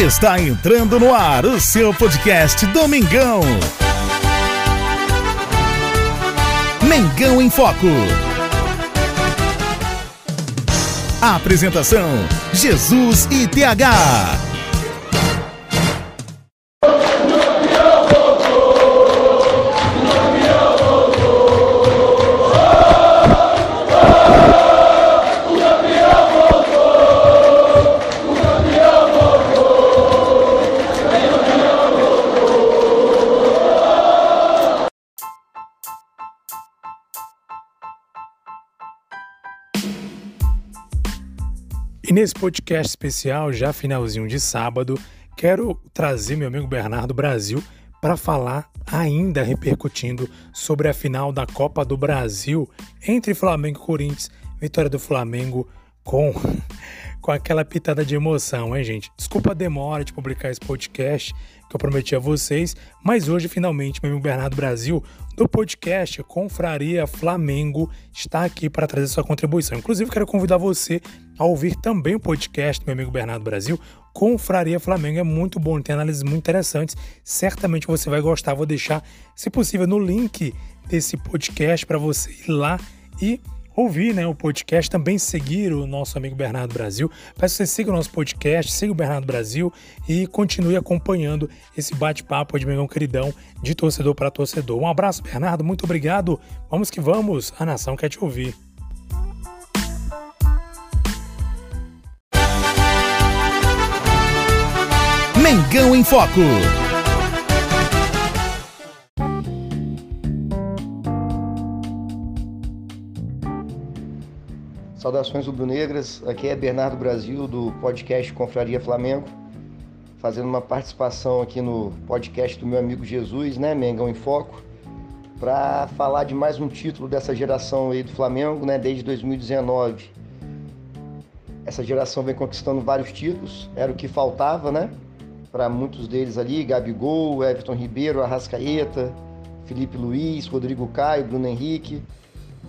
Está entrando no ar o seu podcast Domingão. Mengão em Foco. Apresentação: Jesus e TH. E nesse podcast especial, já finalzinho de sábado, quero trazer meu amigo Bernardo Brasil para falar, ainda repercutindo sobre a final da Copa do Brasil entre Flamengo e Corinthians. Vitória do Flamengo com, com aquela pitada de emoção, hein, gente? Desculpa a demora de publicar esse podcast que eu prometi a vocês, mas hoje, finalmente, meu amigo Bernardo Brasil, do podcast Confraria Flamengo, está aqui para trazer sua contribuição. Inclusive, quero convidar você a ouvir também o podcast do meu amigo Bernardo Brasil, Confraria Flamengo. É muito bom, tem análises muito interessantes. Certamente você vai gostar. Vou deixar, se possível, no link desse podcast para você ir lá e ouvir né, o podcast, também seguir o nosso amigo Bernardo Brasil. Peço que você siga o nosso podcast, siga o Bernardo Brasil e continue acompanhando esse bate-papo de Mengão Queridão de torcedor para torcedor. Um abraço, Bernardo, muito obrigado. Vamos que vamos, a nação quer te ouvir. Mengão em Foco. Saudações rubro-negras, aqui é Bernardo Brasil do podcast Confraria Flamengo, fazendo uma participação aqui no podcast do meu amigo Jesus, né, Mengão em Foco, para falar de mais um título dessa geração aí do Flamengo, né, desde 2019. Essa geração vem conquistando vários títulos, era o que faltava, né, para muitos deles ali, Gabigol, Everton Ribeiro, Arrascaeta, Felipe Luiz, Rodrigo Caio, Bruno Henrique,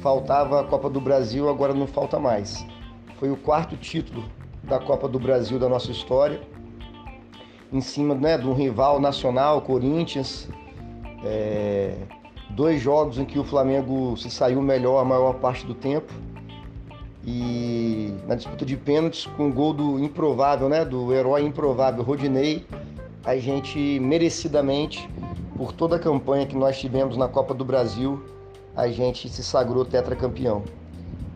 faltava a Copa do Brasil, agora não falta mais. Foi o quarto título da Copa do Brasil da nossa história, em cima né, de um rival nacional, Corinthians. É, dois jogos em que o Flamengo se saiu melhor a maior parte do tempo. E na disputa de pênaltis, com o gol do improvável, né, do herói improvável Rodinei, a gente merecidamente, por toda a campanha que nós tivemos na Copa do Brasil, a gente se sagrou tetracampeão.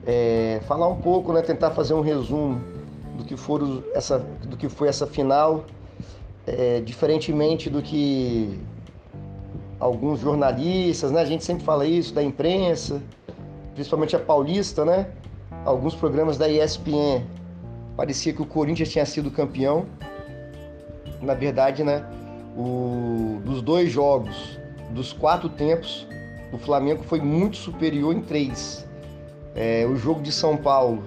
É, falar um pouco, né, tentar fazer um resumo do que, foram essa, do que foi essa final, é, diferentemente do que alguns jornalistas, né, a gente sempre fala isso da imprensa, principalmente a paulista, né, alguns programas da ESPN, parecia que o Corinthians tinha sido campeão. Na verdade, né, o, dos dois jogos, dos quatro tempos, o Flamengo foi muito superior em três. É, o jogo de São Paulo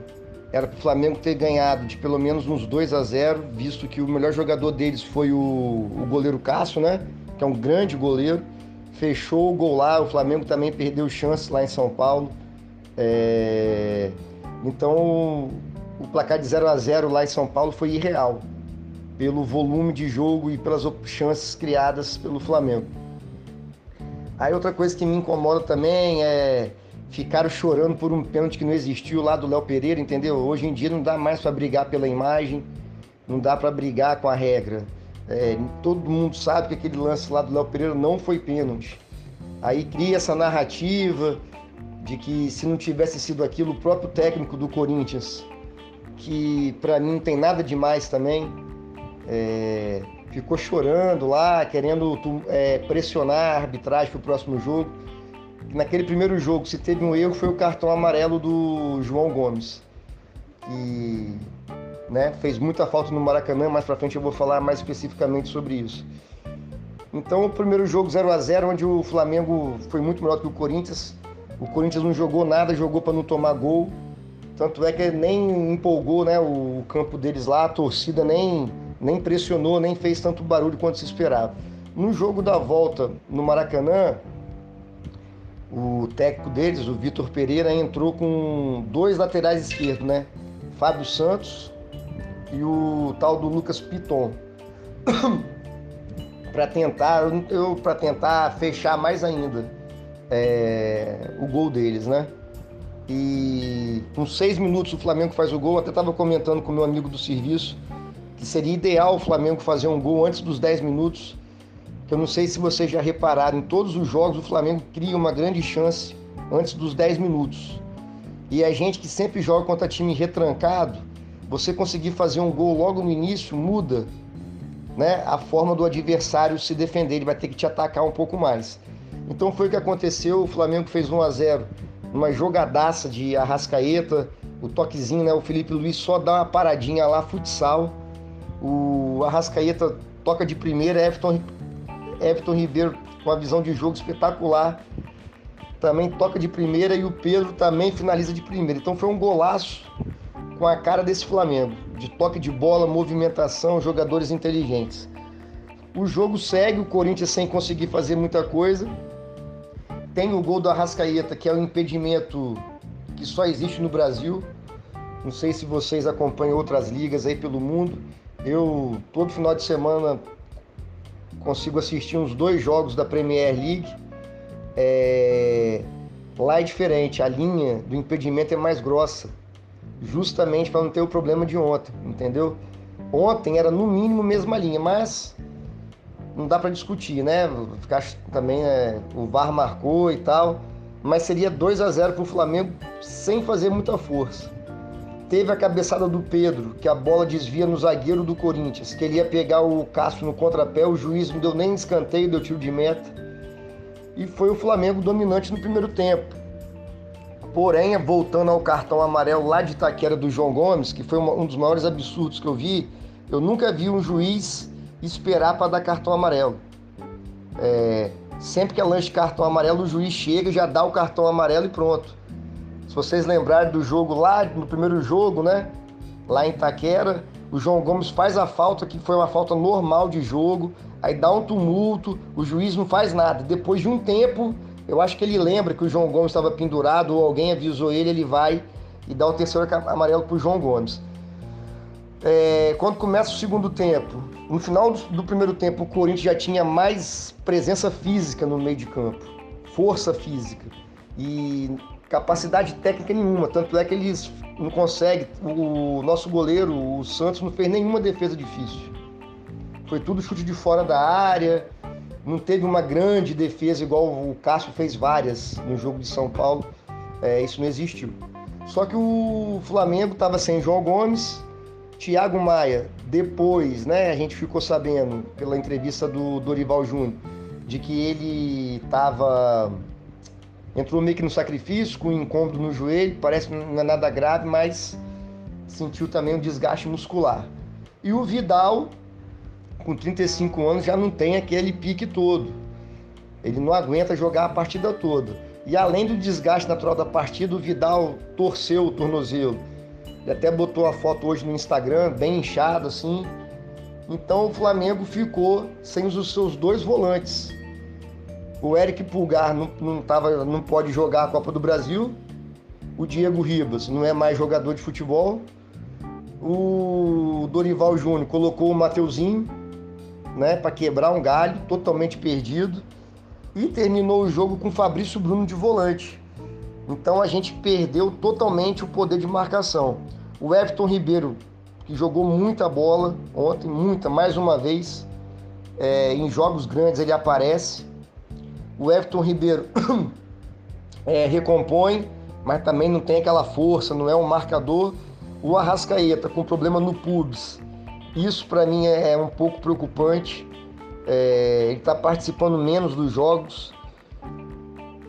era para o Flamengo ter ganhado de pelo menos uns 2 a 0 visto que o melhor jogador deles foi o, o goleiro Cássio, né? Que é um grande goleiro. Fechou o gol lá, o Flamengo também perdeu chance lá em São Paulo. É... Então o placar de 0 a 0 lá em São Paulo foi irreal, pelo volume de jogo e pelas chances criadas pelo Flamengo. Aí outra coisa que me incomoda também é ficaram chorando por um pênalti que não existiu lá do Léo Pereira, entendeu? Hoje em dia não dá mais para brigar pela imagem, não dá para brigar com a regra. É, todo mundo sabe que aquele lance lá do Léo Pereira não foi pênalti. Aí cria essa narrativa de que se não tivesse sido aquilo, o próprio técnico do Corinthians, que para mim não tem nada demais também, é, ficou chorando lá, querendo é, pressionar a arbitragem para o próximo jogo. Naquele primeiro jogo, se teve um erro, foi o cartão amarelo do João Gomes, que né, fez muita falta no Maracanã. Mais para frente eu vou falar mais especificamente sobre isso. Então, o primeiro jogo 0 a 0 onde o Flamengo foi muito melhor que o Corinthians. O Corinthians não jogou nada, jogou para não tomar gol. Tanto é que nem empolgou né, o campo deles lá, a torcida nem nem pressionou, nem fez tanto barulho quanto se esperava. No jogo da volta no Maracanã, o técnico deles, o Vitor Pereira, entrou com dois laterais esquerdos, né? Fábio Santos e o tal do Lucas Piton. para tentar, eu para tentar fechar mais ainda é, o gol deles, né? E com seis minutos o Flamengo faz o gol. Até estava comentando com meu amigo do serviço seria ideal o Flamengo fazer um gol antes dos 10 minutos. Eu não sei se vocês já repararam, em todos os jogos o Flamengo cria uma grande chance antes dos 10 minutos. E a gente que sempre joga contra time retrancado, você conseguir fazer um gol logo no início muda né, a forma do adversário se defender, ele vai ter que te atacar um pouco mais. Então foi o que aconteceu, o Flamengo fez 1 a 0 uma jogadaça de Arrascaeta, o toquezinho, né, o Felipe Luiz só dá uma paradinha lá, futsal. O Arrascaeta toca de primeira, Everton, Everton Ribeiro com a visão de jogo espetacular. Também toca de primeira e o Pedro também finaliza de primeira. Então foi um golaço com a cara desse Flamengo, de toque de bola, movimentação, jogadores inteligentes. O jogo segue, o Corinthians sem conseguir fazer muita coisa. Tem o gol do Arrascaeta, que é um impedimento que só existe no Brasil. Não sei se vocês acompanham outras ligas aí pelo mundo. Eu, todo final de semana, consigo assistir uns dois jogos da Premier League. É... Lá é diferente, a linha do impedimento é mais grossa justamente para não ter o problema de ontem, entendeu? Ontem era no mínimo mesma linha, mas não dá para discutir, né? Ficar também é, o VAR marcou e tal, mas seria 2 a 0 para o Flamengo sem fazer muita força. Teve a cabeçada do Pedro, que a bola desvia no zagueiro do Corinthians, que ele ia pegar o Cássio no contrapé, o juiz não deu nem escanteio, deu tiro de meta. E foi o Flamengo dominante no primeiro tempo. Porém, voltando ao cartão amarelo lá de Itaquera do João Gomes, que foi um dos maiores absurdos que eu vi, eu nunca vi um juiz esperar para dar cartão amarelo. É, sempre que é lance de cartão amarelo, o juiz chega, já dá o cartão amarelo e pronto. Se vocês lembrarem do jogo lá, no primeiro jogo, né? Lá em Itaquera, o João Gomes faz a falta, que foi uma falta normal de jogo, aí dá um tumulto, o juiz não faz nada. Depois de um tempo, eu acho que ele lembra que o João Gomes estava pendurado ou alguém avisou ele, ele vai e dá o terceiro amarelo para o João Gomes. É, quando começa o segundo tempo, no final do, primeiro tempo, o Corinthians já tinha mais presença física no meio de campo, força física e capacidade técnica nenhuma. Tanto é que eles não conseguem. O nosso goleiro, o Santos, não fez nenhuma defesa difícil. Foi tudo chute de fora da área não teve uma grande defesa igual o Cássio fez várias no jogo de São Paulo. É, isso não existiu. Só que o Flamengo estava sem João Gomes, Thiago Maia. Depois, né, a gente ficou sabendo pela entrevista do Dorival Júnior de que ele estava entrou meio que no sacrifício com um incômodo no joelho, parece que não é nada grave, mas sentiu também um desgaste muscular. E o Vidal com 35 anos já não tem aquele pique todo. Ele não aguenta jogar a partida toda. E além do desgaste natural da partida, o Vidal torceu o tornozelo. Ele até botou a foto hoje no Instagram, bem inchado assim. Então o Flamengo ficou sem os seus dois volantes. O Eric Pulgar não, não, tava, não pode jogar a Copa do Brasil. O Diego Ribas não é mais jogador de futebol. O Dorival Júnior colocou o Mateuzinho, né, para quebrar um galho, totalmente perdido. E terminou o jogo com Fabrício Bruno de volante. Então a gente perdeu totalmente o poder de marcação. O Everton Ribeiro, que jogou muita bola ontem, muita, mais uma vez, é, em jogos grandes ele aparece. O Everton Ribeiro é, recompõe, mas também não tem aquela força, não é um marcador. O Arrascaeta com problema no pubs, isso para mim é, é um pouco preocupante. É, ele está participando menos dos jogos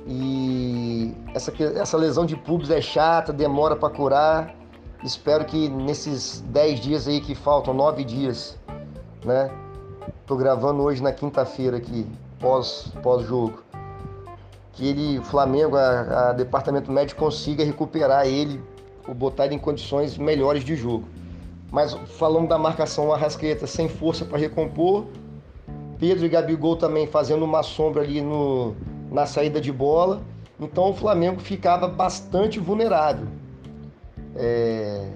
e essa, essa lesão de pubis é chata, demora para curar. Espero que nesses 10 dias aí que faltam, 9 dias, né? Tô gravando hoje na quinta-feira aqui, pós, pós-jogo. Que ele, Flamengo, a, a departamento médico consiga recuperar ele ou botar ele em condições melhores de jogo. Mas falando da marcação, o Arrascaeta sem força para recompor. Pedro e Gabigol também fazendo uma sombra ali no, na saída de bola. Então o Flamengo ficava bastante vulnerável. É...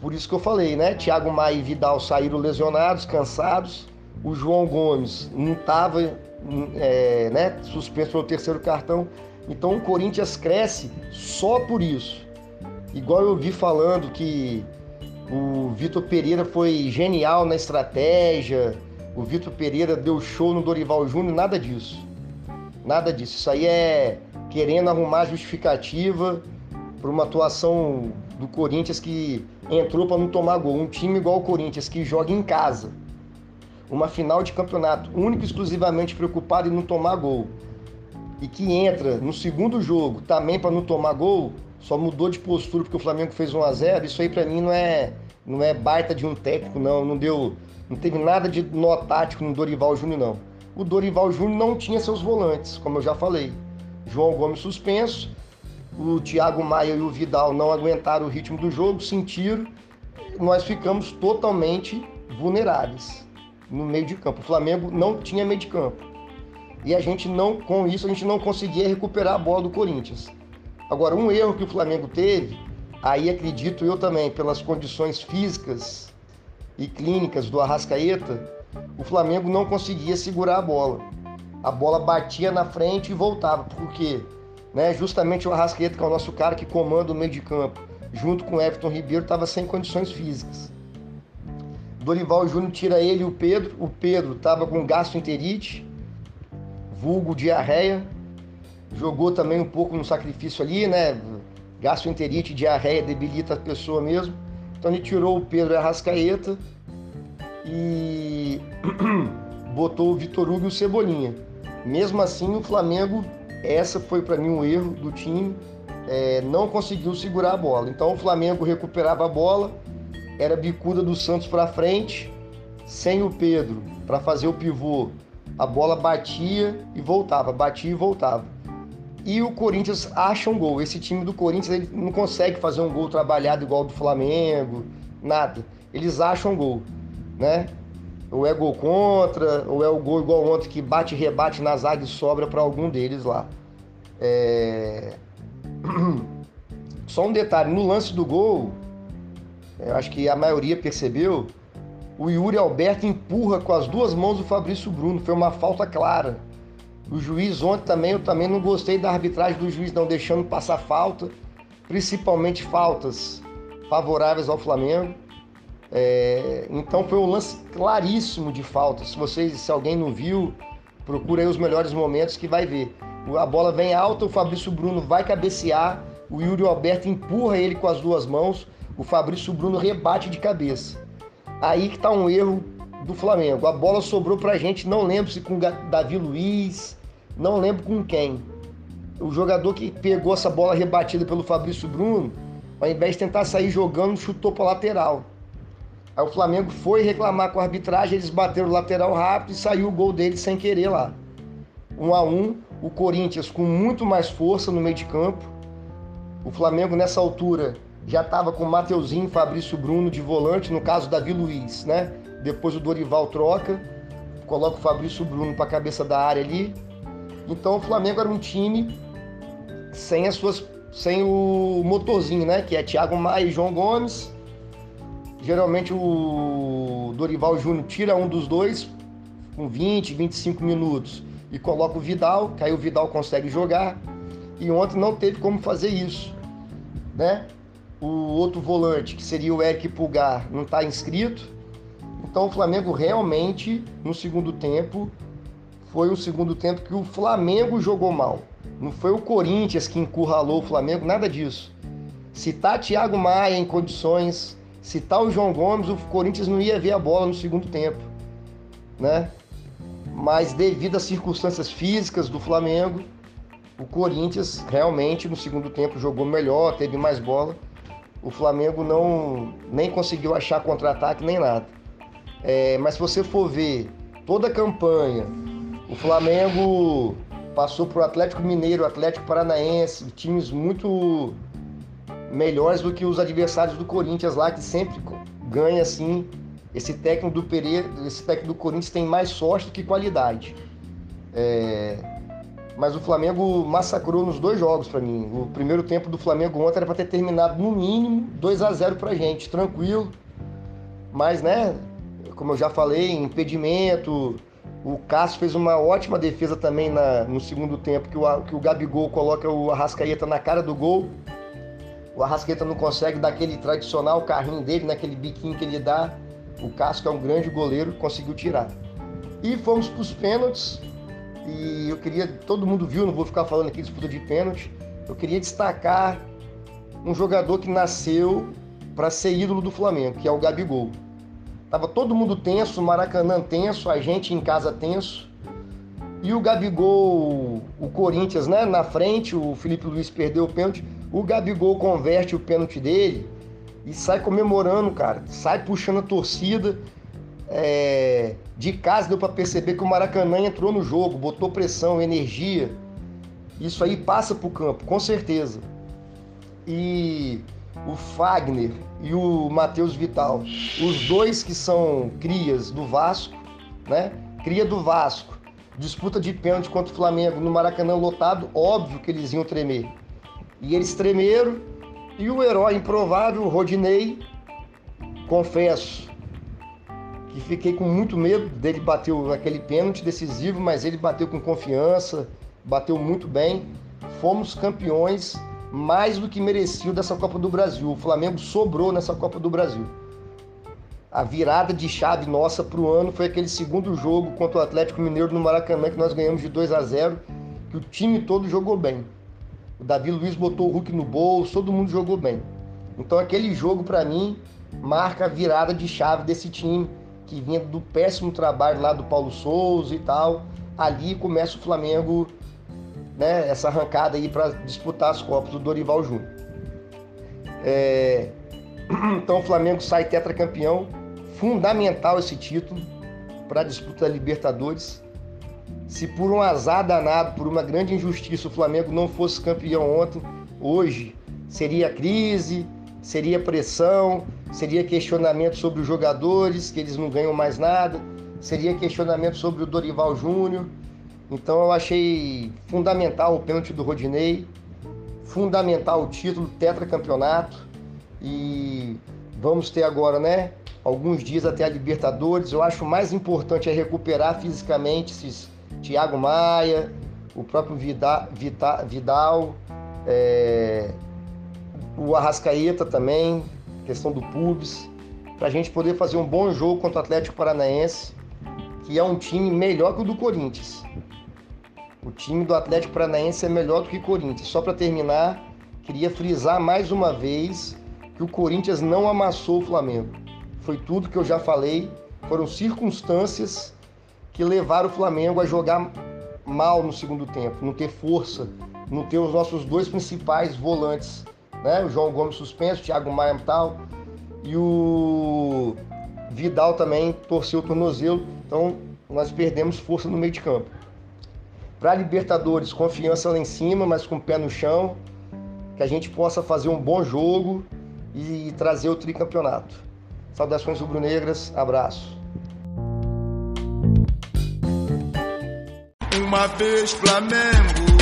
por isso que eu falei, né? Thiago Maia e Vidal saíram lesionados, cansados. O João Gomes não estava é, né, suspenso pelo terceiro cartão. Então o Corinthians cresce só por isso. Igual eu vi falando que o Vitor Pereira foi genial na estratégia, o Vitor Pereira deu show no Dorival Júnior, nada disso. Nada disso. Isso aí é querendo arrumar justificativa para uma atuação do Corinthians que entrou para não tomar gol. Um time igual o Corinthians que joga em casa. Uma final de campeonato, único e exclusivamente preocupado em não tomar gol. E que entra no segundo jogo também para não tomar gol, só mudou de postura porque o Flamengo fez 1 a 0. Isso aí para mim não é não é baita de um técnico não, não deu, não teve nada de nó tático no Dorival Júnior não. O Dorival Júnior não tinha seus volantes, como eu já falei. João Gomes suspenso, o Thiago Maia e o Vidal não aguentaram o ritmo do jogo, sentiram, nós ficamos totalmente vulneráveis no meio de campo. O Flamengo não tinha meio de campo. E a gente não, com isso, a gente não conseguia recuperar a bola do Corinthians. Agora, um erro que o Flamengo teve, aí acredito eu também, pelas condições físicas e clínicas do Arrascaeta, o Flamengo não conseguia segurar a bola. A bola batia na frente e voltava. Por quê? Né? Justamente o Arrascaeta, que é o nosso cara que comanda o meio de campo, junto com o Everton Ribeiro, estava sem condições físicas. Dorival Júnior tira ele e o Pedro. O Pedro estava com gastroenterite, vulgo diarreia. Jogou também um pouco no sacrifício ali, né? Gastroenterite, diarreia debilita a pessoa mesmo. Então ele tirou o Pedro e a Rascaeta e botou o Vitor Hugo e o Cebolinha. Mesmo assim, o Flamengo essa foi para mim um erro do time, é, não conseguiu segurar a bola. Então o Flamengo recuperava a bola, era bicuda do Santos para frente, sem o Pedro para fazer o pivô. A bola batia e voltava, batia e voltava. E o Corinthians acha um gol. Esse time do Corinthians ele não consegue fazer um gol trabalhado igual do Flamengo, nada. Eles acham um gol, né? Ou é gol contra, ou é o gol igual ontem que bate e rebate na zaga e sobra para algum deles lá. É... Só um detalhe, no lance do gol, eu acho que a maioria percebeu, o Yuri Alberto empurra com as duas mãos o Fabrício Bruno, foi uma falta clara. O juiz ontem também, eu também não gostei da arbitragem do juiz não deixando passar falta, principalmente faltas favoráveis ao Flamengo. É, então foi um lance claríssimo de falta. Se vocês, se alguém não viu, procura aí os melhores momentos que vai ver. A bola vem alta, o Fabrício Bruno vai cabecear, o Yuri Alberto empurra ele com as duas mãos, o Fabrício Bruno rebate de cabeça. Aí que tá um erro do Flamengo. A bola sobrou pra gente, não lembro se com Davi Luiz, não lembro com quem. O jogador que pegou essa bola rebatida pelo Fabrício Bruno, ao invés de tentar sair jogando, chutou para lateral. Aí o Flamengo foi reclamar com a arbitragem, eles bateram o lateral rápido e saiu o gol dele sem querer lá. Um a um, o Corinthians com muito mais força no meio de campo. O Flamengo nessa altura já estava com Mateuzinho, Fabrício Bruno de volante, no caso Davi Luiz, né? Depois o Dorival troca, coloca o Fabrício Bruno para a cabeça da área ali. Então o Flamengo era um time sem as suas sem o motorzinho, né? Que é Thiago Maia e João Gomes Geralmente o Dorival Júnior tira um dos dois com 20, 25 minutos e coloca o Vidal, que aí o Vidal consegue jogar. E ontem não teve como fazer isso, né? O outro volante, que seria o Eric Pulgar, não está inscrito. Então o Flamengo realmente, no segundo tempo, foi o segundo tempo que o Flamengo jogou mal. Não foi o Corinthians que encurralou o Flamengo, nada disso. Se tá Thiago Maia em condições se tal o João Gomes, o Corinthians não ia ver a bola no segundo tempo, né? Mas devido às circunstâncias físicas do Flamengo, o Corinthians realmente no segundo tempo jogou melhor, teve mais bola. O Flamengo não nem conseguiu achar contra-ataque nem nada. É, mas se você for ver toda a campanha, o Flamengo passou o Atlético Mineiro, Atlético Paranaense, times muito melhores do que os adversários do Corinthians lá, que sempre ganha assim. Esse técnico do Pereira, esse técnico do Corinthians tem mais sorte do que qualidade. É... mas o Flamengo massacrou nos dois jogos para mim. O primeiro tempo do Flamengo ontem era para ter terminado no mínimo 2 a 0 pra gente, tranquilo. Mas, né, como eu já falei, impedimento. O Cássio fez uma ótima defesa também na, no segundo tempo, que o, que o Gabigol coloca o Arrascaeta na cara do gol. O Arrascaeta não consegue dar aquele tradicional carrinho dele, naquele biquinho que ele dá. O Cássio, que é um grande goleiro, conseguiu tirar. E fomos para os pênaltis. E eu queria, todo mundo viu, não vou ficar falando aqui disputa de pênalti. Eu queria destacar um jogador que nasceu para ser ídolo do Flamengo, que é o Gabigol. Tava todo mundo tenso, Maracanã tenso, a gente em casa tenso. E o Gabigol, o Corinthians, né, na frente, o Felipe Luiz perdeu o pênalti. O Gabigol converte o pênalti dele e sai comemorando, cara. Sai puxando a torcida. É, de casa deu para perceber que o Maracanã entrou no jogo, botou pressão, energia. Isso aí passa para o campo, com certeza. E o Fagner e o Matheus Vital, os dois que são crias do Vasco, né? Cria do Vasco, disputa de pênalti contra o Flamengo no Maracanã lotado, óbvio que eles iam tremer. E eles tremeram, e o herói improvável, Rodinei, confesso, que fiquei com muito medo dele bater aquele pênalti decisivo, mas ele bateu com confiança, bateu muito bem. Fomos campeões mais do que merecido dessa Copa do Brasil. O Flamengo sobrou nessa Copa do Brasil. A virada de chave nossa para o ano foi aquele segundo jogo contra o Atlético Mineiro no Maracanã que nós ganhamos de 2 a 0, que o time todo jogou bem. O Davi Luiz botou o Hulk no bolso, todo mundo jogou bem. Então aquele jogo para mim marca a virada de chave desse time que vinha do péssimo trabalho lá do Paulo Souza e tal. Ali começa o Flamengo, né, essa arrancada aí para disputar as Copas do Dorival Júnior. É... Então o Flamengo sai tetracampeão, fundamental esse título para a disputa da Libertadores. Se por um azar danado, por uma grande injustiça, o Flamengo não fosse campeão ontem, hoje seria crise, seria pressão, seria questionamento sobre os jogadores, que eles não ganham mais nada, seria questionamento sobre o Dorival Júnior. Então eu achei fundamental o pênalti do Rodinei, fundamental o título, tetracampeonato. E vamos ter agora, né, alguns dias até a Libertadores. Eu acho mais importante é recuperar fisicamente esses Thiago Maia, o próprio Vidal, Vidal é, o Arrascaeta também, questão do Pubs, para a gente poder fazer um bom jogo contra o Atlético Paranaense, que é um time melhor que o do Corinthians. O time do Atlético Paranaense é melhor do que o Corinthians. Só para terminar, queria frisar mais uma vez que o Corinthians não amassou o Flamengo. Foi tudo que eu já falei, foram circunstâncias que levaram o Flamengo a jogar mal no segundo tempo, não ter força, não ter os nossos dois principais volantes né? O João Gomes suspenso, o Thiago Maia e tal. E o Vidal também torceu o tornozelo, então nós perdemos força no meio de campo. Para Libertadores, confiança lá em cima, mas com o pé no chão, que a gente possa fazer um bom jogo e trazer o tricampeonato. Saudações rubro-negras, abraço. Uma vez Flamengo,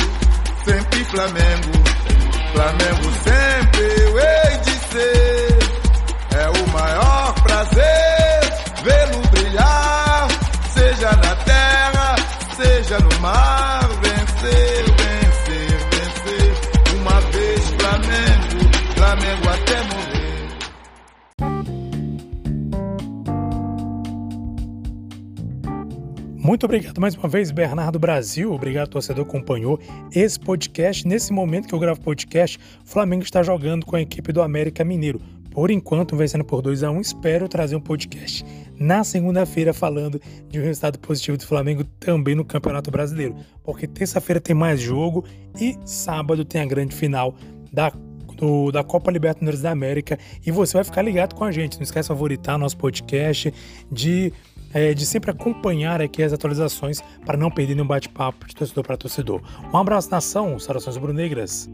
sempre Flamengo. Flamengo sempre eu hei de ser. É o maior prazer vê-lo brilhar, seja na terra, seja no mar. Vencer, Muito obrigado mais uma vez, Bernardo Brasil. Obrigado, torcedor, que acompanhou esse podcast. Nesse momento que eu gravo podcast, o Flamengo está jogando com a equipe do América Mineiro. Por enquanto, vencendo por 2 a 1 espero trazer um podcast na segunda-feira falando de um resultado positivo do Flamengo também no Campeonato Brasileiro. Porque terça-feira tem mais jogo e sábado tem a grande final da do, da Copa Libertadores da América e você vai ficar ligado com a gente. Não esquece de favoritar nosso podcast, de é, de sempre acompanhar aqui as atualizações para não perder nenhum bate-papo de torcedor para torcedor. Um abraço, nação, saudações brunegras.